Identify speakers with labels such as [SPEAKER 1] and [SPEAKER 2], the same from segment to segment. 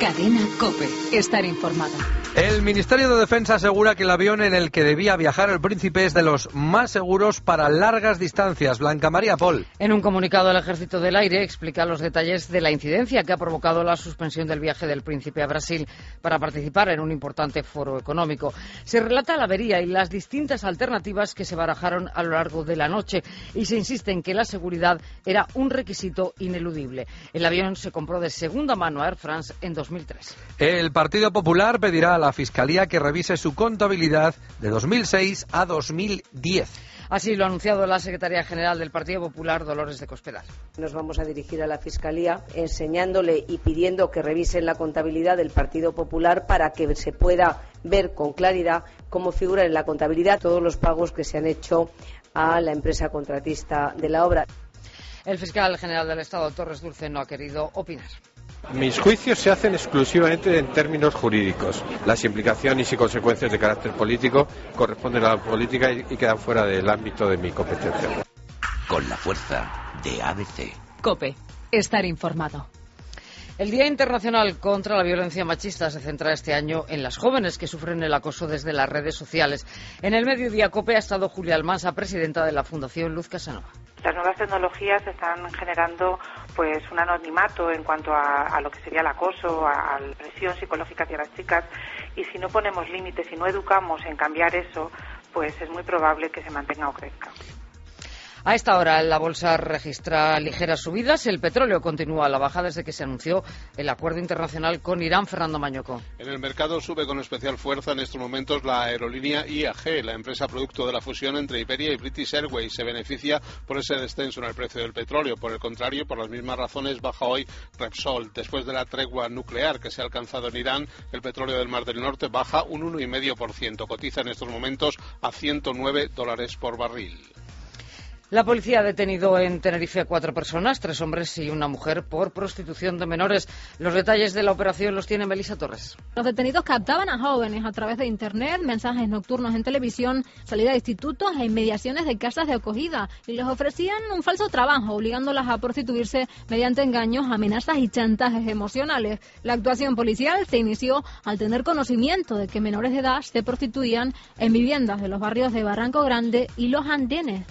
[SPEAKER 1] Cadena Cope. Estar informado.
[SPEAKER 2] El Ministerio de Defensa asegura que el avión en el que debía viajar el príncipe es de los más seguros para largas distancias. Blanca María Pol.
[SPEAKER 3] En un comunicado, el Ejército del Aire explica los detalles de la incidencia que ha provocado la suspensión del viaje del príncipe a Brasil para participar en un importante foro económico. Se relata la avería y las distintas alternativas que se barajaron a lo largo de la noche y se insiste en que la seguridad era un requisito ineludible. El avión se compró de segunda mano a Air France en 2003.
[SPEAKER 2] El Partido Popular pedirá a la Fiscalía que revise su contabilidad de 2006 a 2010.
[SPEAKER 3] Así lo ha anunciado la secretaria general del Partido Popular, Dolores de Cospedal.
[SPEAKER 4] Nos vamos a dirigir a la Fiscalía enseñándole y pidiendo que revisen la contabilidad del Partido Popular para que se pueda ver con claridad cómo figuran en la contabilidad todos los pagos que se han hecho a la empresa contratista de la obra.
[SPEAKER 3] El fiscal general del Estado, Torres Dulce, no ha querido opinar.
[SPEAKER 5] Mis juicios se hacen exclusivamente en términos jurídicos. Las implicaciones y consecuencias de carácter político corresponden a la política y, y quedan fuera del ámbito de mi competencia.
[SPEAKER 6] Con la fuerza de ABC.
[SPEAKER 1] Cope. Estar informado.
[SPEAKER 3] El Día Internacional contra la Violencia Machista se centra este año en las jóvenes que sufren el acoso desde las redes sociales. En el mediodía COPE ha estado Julia Almansa, presidenta de la Fundación Luz Casanova.
[SPEAKER 7] Las nuevas tecnologías están generando pues un anonimato en cuanto a, a lo que sería el acoso, a, la presión psicológica hacia las chicas y si no ponemos límites y no educamos en cambiar eso, pues es muy probable que se mantenga o crezca.
[SPEAKER 3] A esta hora la bolsa registra ligeras subidas. El petróleo continúa a la baja desde que se anunció el acuerdo internacional con Irán. Fernando Mañoco.
[SPEAKER 8] En el mercado sube con especial fuerza en estos momentos la aerolínea IAG, la empresa producto de la fusión entre Iberia y British Airways. Se beneficia por ese descenso en el precio del petróleo. Por el contrario, por las mismas razones, baja hoy Repsol. Después de la tregua nuclear que se ha alcanzado en Irán, el petróleo del Mar del Norte baja un 1,5%. Cotiza en estos momentos a 109 dólares por barril.
[SPEAKER 3] La policía ha detenido en Tenerife a cuatro personas, tres hombres y una mujer, por prostitución de menores. Los detalles de la operación los tiene Melissa Torres.
[SPEAKER 9] Los detenidos captaban a jóvenes a través de Internet, mensajes nocturnos en televisión, salida de institutos e inmediaciones de casas de acogida y les ofrecían un falso trabajo, obligándolas a prostituirse mediante engaños, amenazas y chantajes emocionales. La actuación policial se inició al tener conocimiento de que menores de edad se prostituían en viviendas de los barrios de Barranco Grande y Los Andenes.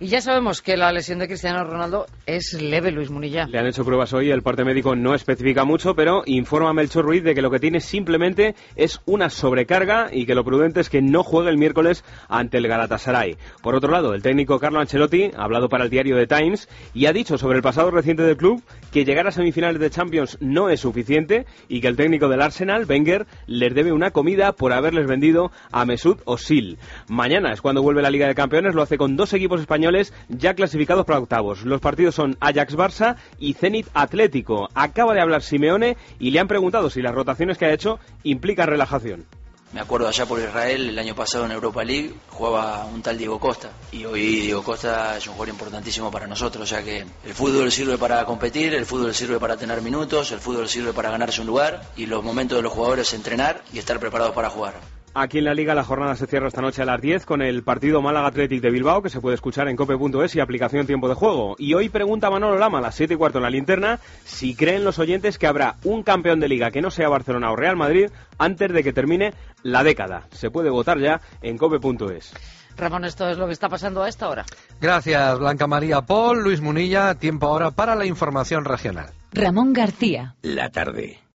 [SPEAKER 3] Y ya sabemos que la lesión de Cristiano Ronaldo es leve, Luis Munilla.
[SPEAKER 10] Le han hecho pruebas hoy, el parte médico no especifica mucho, pero informa Melchor Ruiz de que lo que tiene simplemente es una sobrecarga y que lo prudente es que no juegue el miércoles ante el Galatasaray. Por otro lado, el técnico Carlo Ancelotti ha hablado para el diario The Times y ha dicho sobre el pasado reciente del club que llegar a semifinales de Champions no es suficiente y que el técnico del Arsenal, Wenger, les debe una comida por haberles vendido a Mesut Özil. Mañana es cuando vuelve la Liga de Campeones, lo hace con dos equipos españoles ya clasificados para octavos. Los partidos son Ajax-Barça y Zenit Atlético. Acaba de hablar Simeone y le han preguntado si las rotaciones que ha hecho implican relajación.
[SPEAKER 11] Me acuerdo allá por Israel, el año pasado en Europa League, jugaba un tal Diego Costa. Y hoy Diego Costa es un jugador importantísimo para nosotros, ya que el fútbol sirve para competir, el fútbol sirve para tener minutos, el fútbol sirve para ganarse un lugar y los momentos de los jugadores entrenar y estar preparados para jugar.
[SPEAKER 10] Aquí en la Liga la jornada se cierra esta noche a las 10 con el partido Málaga Athletic de Bilbao que se puede escuchar en cope.es y aplicación tiempo de juego. Y hoy pregunta Manolo Lama a las 7 y cuarto en la linterna si creen los oyentes que habrá un campeón de Liga que no sea Barcelona o Real Madrid antes de que termine la década. Se puede votar ya en cope.es.
[SPEAKER 3] Ramón, esto es lo que está pasando a esta hora.
[SPEAKER 2] Gracias, Blanca María Paul, Luis Munilla. Tiempo ahora para la información regional.
[SPEAKER 1] Ramón García.
[SPEAKER 6] La tarde.